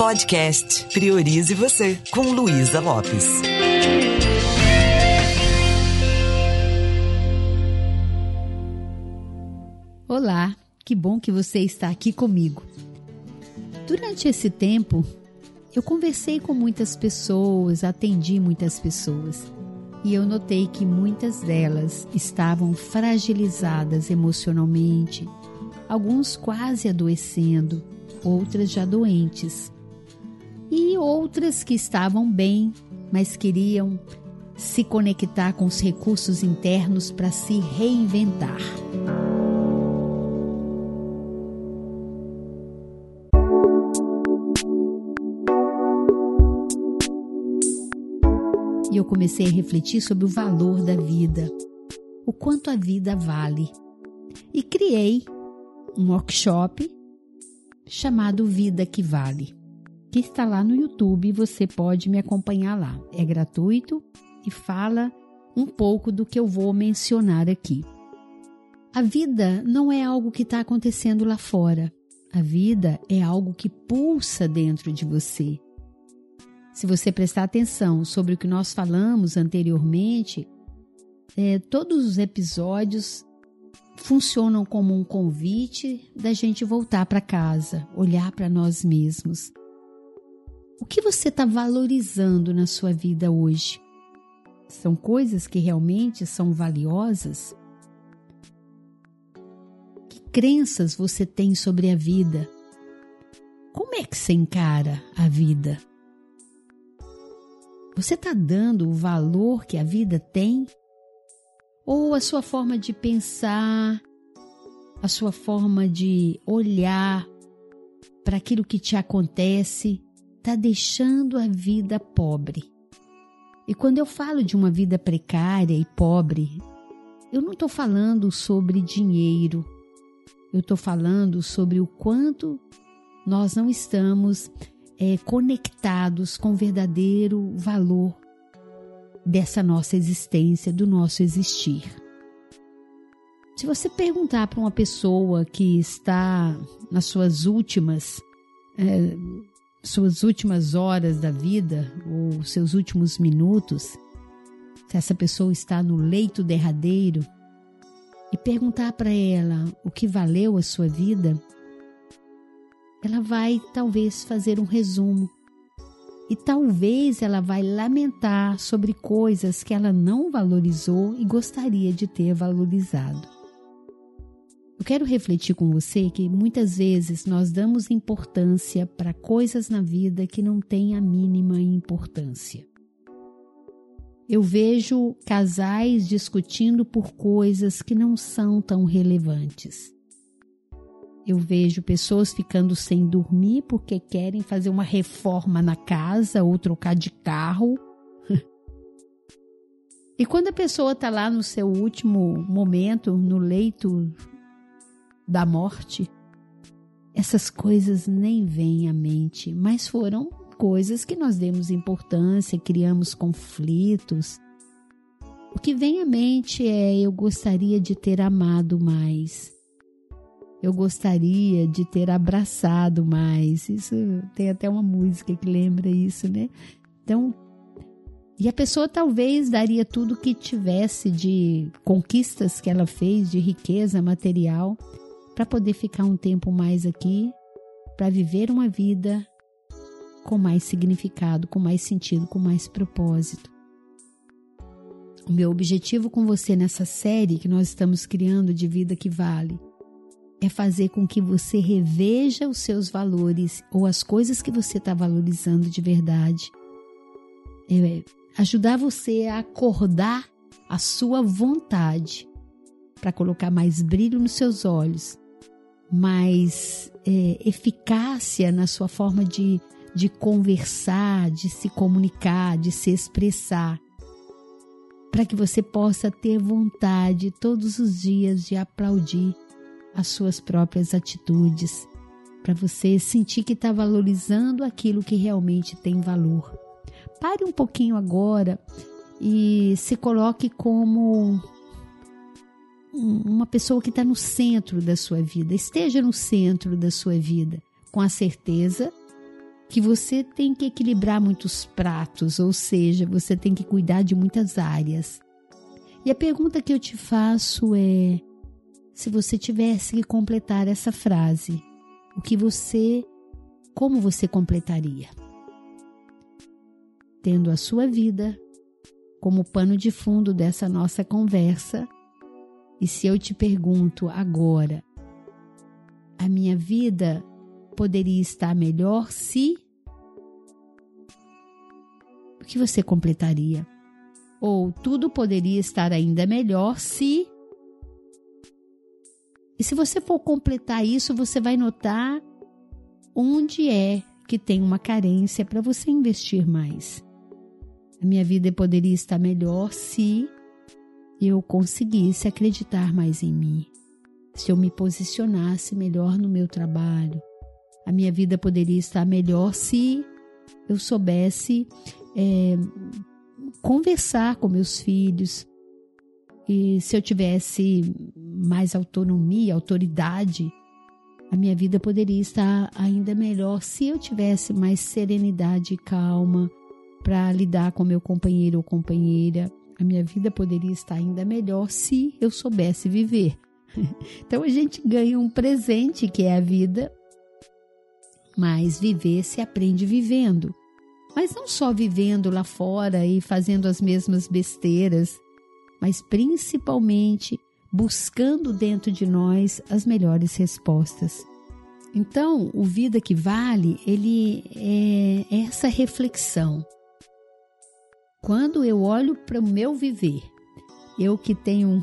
Podcast Priorize Você, com Luísa Lopes. Olá, que bom que você está aqui comigo. Durante esse tempo, eu conversei com muitas pessoas, atendi muitas pessoas e eu notei que muitas delas estavam fragilizadas emocionalmente, alguns quase adoecendo, outras já doentes, outras que estavam bem, mas queriam se conectar com os recursos internos para se reinventar. E eu comecei a refletir sobre o valor da vida, o quanto a vida vale. E criei um workshop chamado Vida que Vale, que está lá no YouTube você pode me acompanhar lá. É gratuito e fala um pouco do que eu vou mencionar aqui. A vida não é algo que está acontecendo lá fora. A vida é algo que pulsa dentro de você. Se você prestar atenção sobre o que nós falamos anteriormente, é, todos os episódios funcionam como um convite da gente voltar para casa, olhar para nós mesmos. O que você está valorizando na sua vida hoje? São coisas que realmente são valiosas? Que crenças você tem sobre a vida? Como é que você encara a vida? Você está dando o valor que a vida tem ou a sua forma de pensar, a sua forma de olhar para aquilo que te acontece, está deixando a vida pobre. E quando eu falo de uma vida precária e pobre, eu não estou falando sobre dinheiro, eu estou falando sobre o quanto nós não estamos é, conectados com o verdadeiro valor dessa nossa existência, do nosso existir. Se você perguntar para uma pessoa que está nas suas últimas é, suas últimas horas da vida ou seus últimos minutos, se essa pessoa está no leito derradeiro e perguntar para ela o que valeu a sua vida, ela vai talvez fazer um resumo e talvez ela vai lamentar sobre coisas que ela não valorizou e gostaria de ter valorizado. Eu quero refletir com você que muitas vezes nós damos importância para coisas na vida que não têm a mínima importância. Eu vejo casais discutindo por coisas que não são tão relevantes. Eu vejo pessoas ficando sem dormir porque querem fazer uma reforma na casa ou trocar de carro. e quando a pessoa está lá no seu último momento, no leito da morte, essas coisas nem vêm à mente, mas foram coisas que nós demos importância, criamos conflitos. O que vem à mente é eu gostaria de ter amado mais eu gostaria de ter abraçado mais. Isso tem até uma música que lembra isso, né? Então, e a pessoa talvez daria tudo que tivesse de conquistas que ela fez, de riqueza material, para poder ficar um tempo mais aqui, para viver uma vida com mais significado, com mais sentido, com mais propósito. O meu objetivo com você nessa série que nós estamos criando de vida que vale é fazer com que você reveja os seus valores ou as coisas que você está valorizando de verdade. É ajudar você a acordar a sua vontade para colocar mais brilho nos seus olhos, mais é, eficácia na sua forma de, de conversar, de se comunicar, de se expressar, para que você possa ter vontade todos os dias de aplaudir as suas próprias atitudes, para você sentir que está valorizando aquilo que realmente tem valor. Pare um pouquinho agora e se coloque como uma pessoa que está no centro da sua vida. Esteja no centro da sua vida, com a certeza que você tem que equilibrar muitos pratos, ou seja, você tem que cuidar de muitas áreas. E a pergunta que eu te faço é: se você tivesse que completar essa frase, o que você, como você completaria? Tendo a sua vida como pano de fundo dessa nossa conversa, e se eu te pergunto agora, a minha vida poderia estar melhor se. O que você completaria? Ou tudo poderia estar ainda melhor se. E se você for completar isso, você vai notar onde é que tem uma carência para você investir mais. A minha vida poderia estar melhor se eu conseguisse acreditar mais em mim, se eu me posicionasse melhor no meu trabalho. A minha vida poderia estar melhor se eu soubesse é, conversar com meus filhos. E se eu tivesse mais autonomia, autoridade, a minha vida poderia estar ainda melhor se eu tivesse mais serenidade e calma para lidar com meu companheiro ou companheira. A minha vida poderia estar ainda melhor se eu soubesse viver. Então a gente ganha um presente que é a vida, mas viver se aprende vivendo. Mas não só vivendo lá fora e fazendo as mesmas besteiras, mas principalmente buscando dentro de nós as melhores respostas. Então, o Vida que Vale, ele é essa reflexão. Quando eu olho para o meu viver, eu que tenho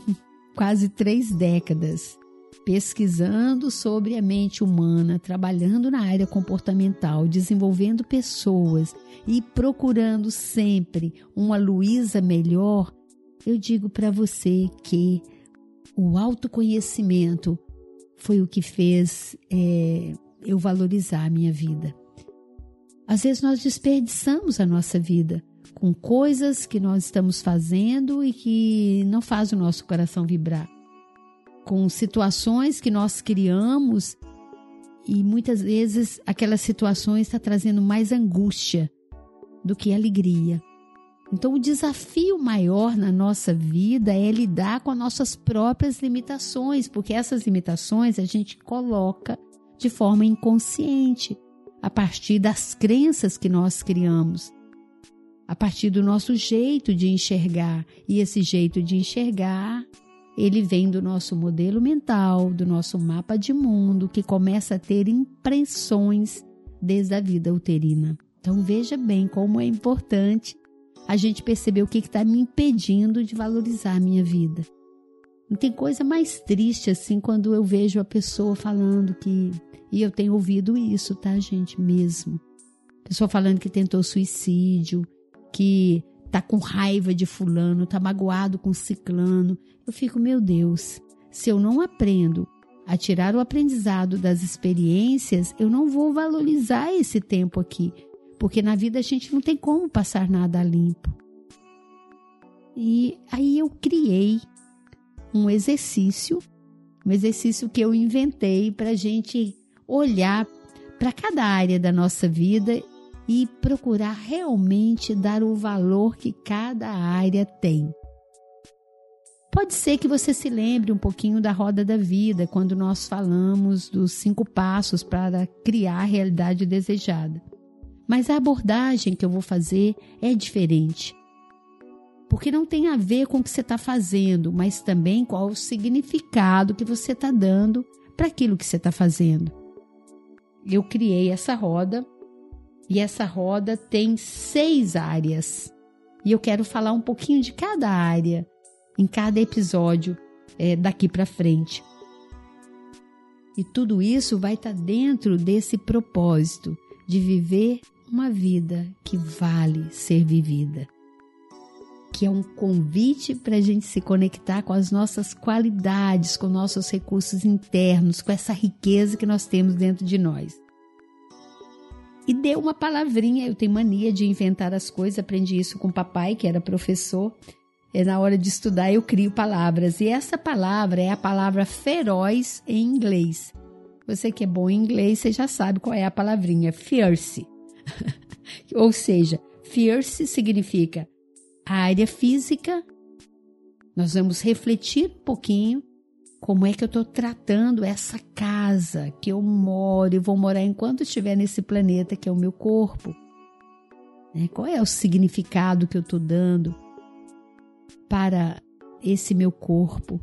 quase três décadas pesquisando sobre a mente humana, trabalhando na área comportamental, desenvolvendo pessoas e procurando sempre uma Luísa melhor, eu digo para você que o autoconhecimento foi o que fez é, eu valorizar a minha vida. Às vezes nós desperdiçamos a nossa vida com coisas que nós estamos fazendo e que não faz o nosso coração vibrar com situações que nós criamos e muitas vezes aquelas situações está trazendo mais angústia do que alegria. Então, o desafio maior na nossa vida é lidar com as nossas próprias limitações, porque essas limitações a gente coloca de forma inconsciente, a partir das crenças que nós criamos, a partir do nosso jeito de enxergar. E esse jeito de enxergar ele vem do nosso modelo mental, do nosso mapa de mundo, que começa a ter impressões desde a vida uterina. Então veja bem como é importante a gente perceber o que está me impedindo de valorizar a minha vida. Não tem coisa mais triste assim quando eu vejo a pessoa falando que. E eu tenho ouvido isso, tá, gente? Mesmo. Pessoa falando que tentou suicídio, que tá com raiva de fulano, tá magoado com ciclano. Eu fico, meu Deus, se eu não aprendo a tirar o aprendizado das experiências, eu não vou valorizar esse tempo aqui, porque na vida a gente não tem como passar nada limpo. E aí eu criei um exercício, um exercício que eu inventei para a gente olhar para cada área da nossa vida e procurar realmente dar o valor que cada área tem. Pode ser que você se lembre um pouquinho da roda da vida quando nós falamos dos cinco passos para criar a realidade desejada. Mas a abordagem que eu vou fazer é diferente. Porque não tem a ver com o que você está fazendo, mas também qual o significado que você está dando para aquilo que você está fazendo. Eu criei essa roda e essa roda tem seis áreas. E eu quero falar um pouquinho de cada área em cada episódio é, daqui para frente. E tudo isso vai estar tá dentro desse propósito de viver uma vida que vale ser vivida. Que é um convite para a gente se conectar com as nossas qualidades, com nossos recursos internos, com essa riqueza que nós temos dentro de nós e deu uma palavrinha. Eu tenho mania de inventar as coisas, aprendi isso com o papai, que era professor. É na hora de estudar eu crio palavras. E essa palavra é a palavra feroz em inglês. Você que é bom em inglês, você já sabe qual é a palavrinha, fierce. Ou seja, fierce significa a área física. Nós vamos refletir um pouquinho como é que eu estou tratando essa casa que eu moro e vou morar enquanto estiver nesse planeta que é o meu corpo. Né? Qual é o significado que eu estou dando para esse meu corpo?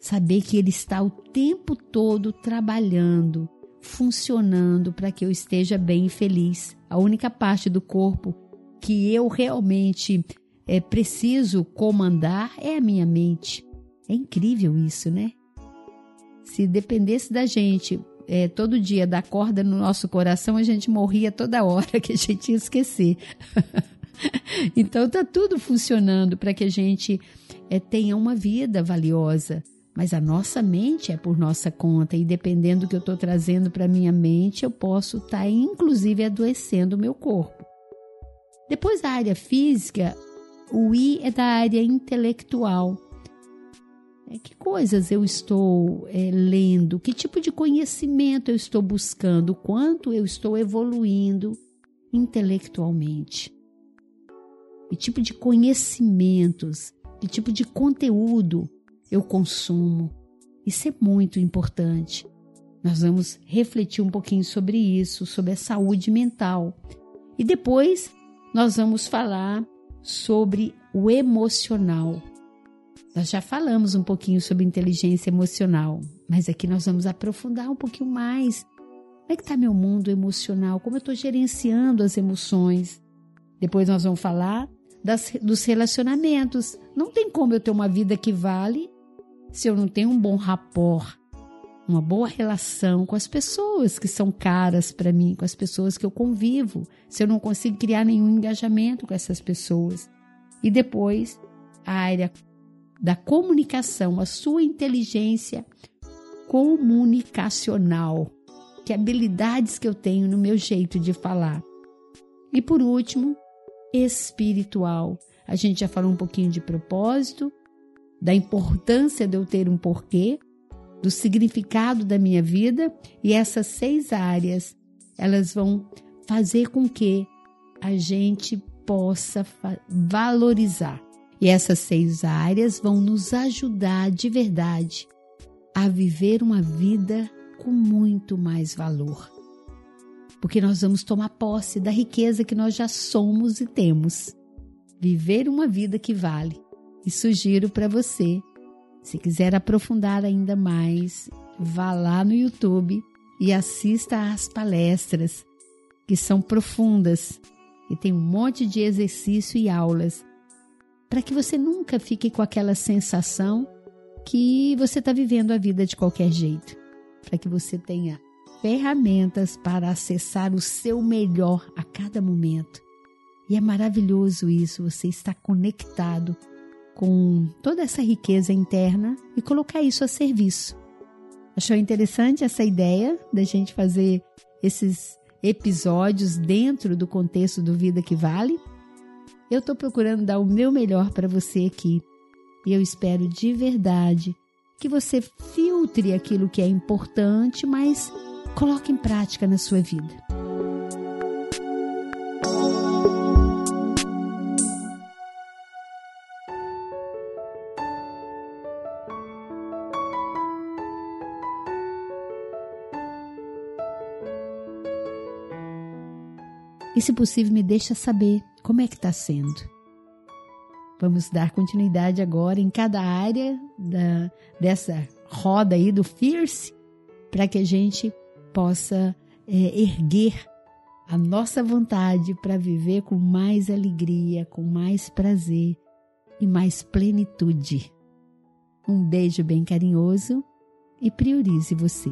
Saber que ele está o tempo todo trabalhando, funcionando para que eu esteja bem e feliz. A única parte do corpo que eu realmente é, preciso comandar é a minha mente. É incrível isso, né? Se dependesse da gente é, todo dia dar corda no nosso coração, a gente morria toda hora que a gente ia esquecer. então tá tudo funcionando para que a gente é, tenha uma vida valiosa. Mas a nossa mente é por nossa conta e dependendo do que eu estou trazendo para minha mente, eu posso estar tá, inclusive adoecendo o meu corpo. Depois da área física, o I é da área intelectual. É, que coisas eu estou é, lendo? Que tipo de conhecimento eu estou buscando? Quanto eu estou evoluindo intelectualmente? Que tipo de conhecimentos? Que tipo de conteúdo eu consumo? Isso é muito importante. Nós vamos refletir um pouquinho sobre isso, sobre a saúde mental. E depois nós vamos falar sobre o emocional. Nós já falamos um pouquinho sobre inteligência emocional, mas aqui nós vamos aprofundar um pouquinho mais. Como é que está meu mundo emocional? Como eu estou gerenciando as emoções? Depois nós vamos falar das, dos relacionamentos. Não tem como eu ter uma vida que vale se eu não tenho um bom rapport, uma boa relação com as pessoas que são caras para mim, com as pessoas que eu convivo, se eu não consigo criar nenhum engajamento com essas pessoas. E depois, a área da comunicação, a sua inteligência comunicacional, que habilidades que eu tenho no meu jeito de falar. E por último, espiritual. A gente já falou um pouquinho de propósito, da importância de eu ter um porquê, do significado da minha vida e essas seis áreas, elas vão fazer com que a gente possa valorizar e essas seis áreas vão nos ajudar de verdade a viver uma vida com muito mais valor. Porque nós vamos tomar posse da riqueza que nós já somos e temos. Viver uma vida que vale. E sugiro para você, se quiser aprofundar ainda mais, vá lá no YouTube e assista às palestras, que são profundas e tem um monte de exercício e aulas para que você nunca fique com aquela sensação que você está vivendo a vida de qualquer jeito, para que você tenha ferramentas para acessar o seu melhor a cada momento. E é maravilhoso isso, você está conectado com toda essa riqueza interna e colocar isso a serviço. Achou interessante essa ideia da gente fazer esses episódios dentro do contexto do Vida que Vale? Eu estou procurando dar o meu melhor para você aqui. E eu espero de verdade que você filtre aquilo que é importante, mas coloque em prática na sua vida. E se possível, me deixa saber como é que está sendo. Vamos dar continuidade agora em cada área da, dessa roda aí do Fierce, para que a gente possa é, erguer a nossa vontade para viver com mais alegria, com mais prazer e mais plenitude. Um beijo bem carinhoso e priorize você.